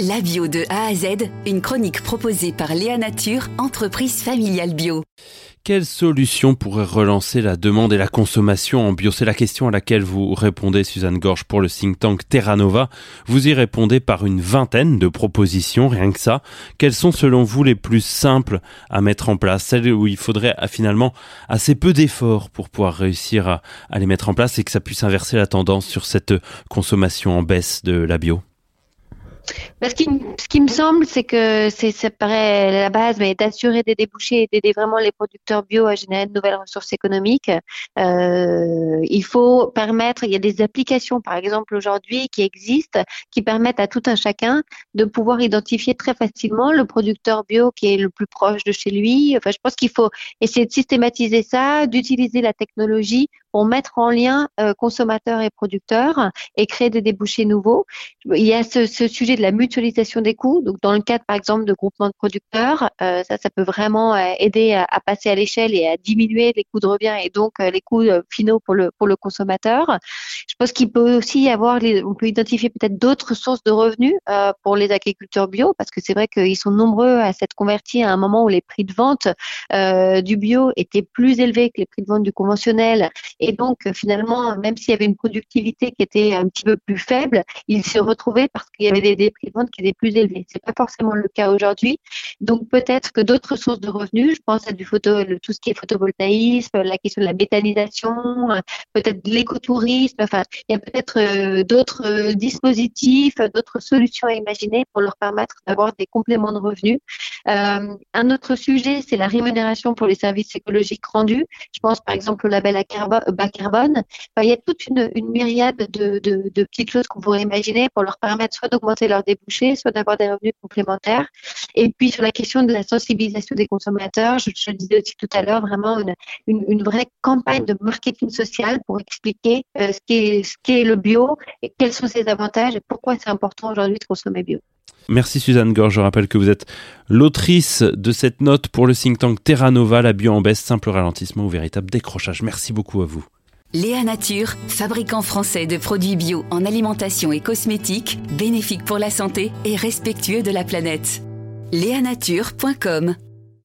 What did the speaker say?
La bio de A à Z, une chronique proposée par Léa Nature, entreprise familiale bio. Quelle solution pourrait relancer la demande et la consommation en bio? C'est la question à laquelle vous répondez, Suzanne Gorge, pour le think tank Terra Nova. Vous y répondez par une vingtaine de propositions, rien que ça. Quelles sont selon vous les plus simples à mettre en place? Celles où il faudrait ah, finalement assez peu d'efforts pour pouvoir réussir à, à les mettre en place et que ça puisse inverser la tendance sur cette consommation en baisse de la bio? Ce, qui, me semble, c'est que c'est, ça paraît la base, mais d'assurer des débouchés et d'aider vraiment les producteurs bio à générer de nouvelles ressources économiques. Euh, il faut permettre, il y a des applications, par exemple, aujourd'hui, qui existent, qui permettent à tout un chacun de pouvoir identifier très facilement le producteur bio qui est le plus proche de chez lui. Enfin, je pense qu'il faut essayer de systématiser ça, d'utiliser la technologie pour mettre en lien euh, consommateurs et producteurs et créer des débouchés nouveaux. Il y a ce, ce sujet de la mutualisation des coûts. Donc, dans le cadre, par exemple, de groupements de producteurs, euh, ça, ça peut vraiment euh, aider à, à passer à l'échelle et à diminuer les coûts de revient et donc les coûts finaux pour le pour le consommateur. Je pense qu'il peut aussi y avoir, on peut identifier peut-être d'autres sources de revenus pour les agriculteurs bio, parce que c'est vrai qu'ils sont nombreux à s'être convertis à un moment où les prix de vente du bio étaient plus élevés que les prix de vente du conventionnel et donc, finalement, même s'il y avait une productivité qui était un petit peu plus faible, ils se retrouvaient parce qu'il y avait des, prix de vente qui étaient plus élevés. C'est pas forcément le cas aujourd'hui. Donc, peut-être que d'autres sources de revenus, je pense à du tout ce qui est photovoltaïsme, la question de la méthanisation, peut-être de l'écotourisme. Enfin, il y a peut-être euh, d'autres euh, dispositifs, d'autres solutions à imaginer pour leur permettre d'avoir des compléments de revenus. Euh, un autre sujet, c'est la rémunération pour les services écologiques rendus. Je pense par exemple au label à bas carbone. il y a toute une, myriade de, petites choses qu'on pourrait imaginer pour leur permettre soit d'augmenter leurs débouchés, soit d'avoir des revenus complémentaires. Et puis sur la question de la sensibilisation des consommateurs, je, le disais aussi tout à l'heure, vraiment une, vraie campagne de marketing social pour expliquer euh, ce qu'est ce qu'est le bio et quels sont ses avantages et pourquoi c'est important aujourd'hui de consommer bio. Merci Suzanne Gorge. Je rappelle que vous êtes l'autrice de cette note pour le think tank Terra Nova, la bio en baisse, simple ralentissement ou véritable décrochage. Merci beaucoup à vous. Léa Nature, fabricant français de produits bio en alimentation et cosmétiques, bénéfique pour la santé et respectueux de la planète. Léanature.com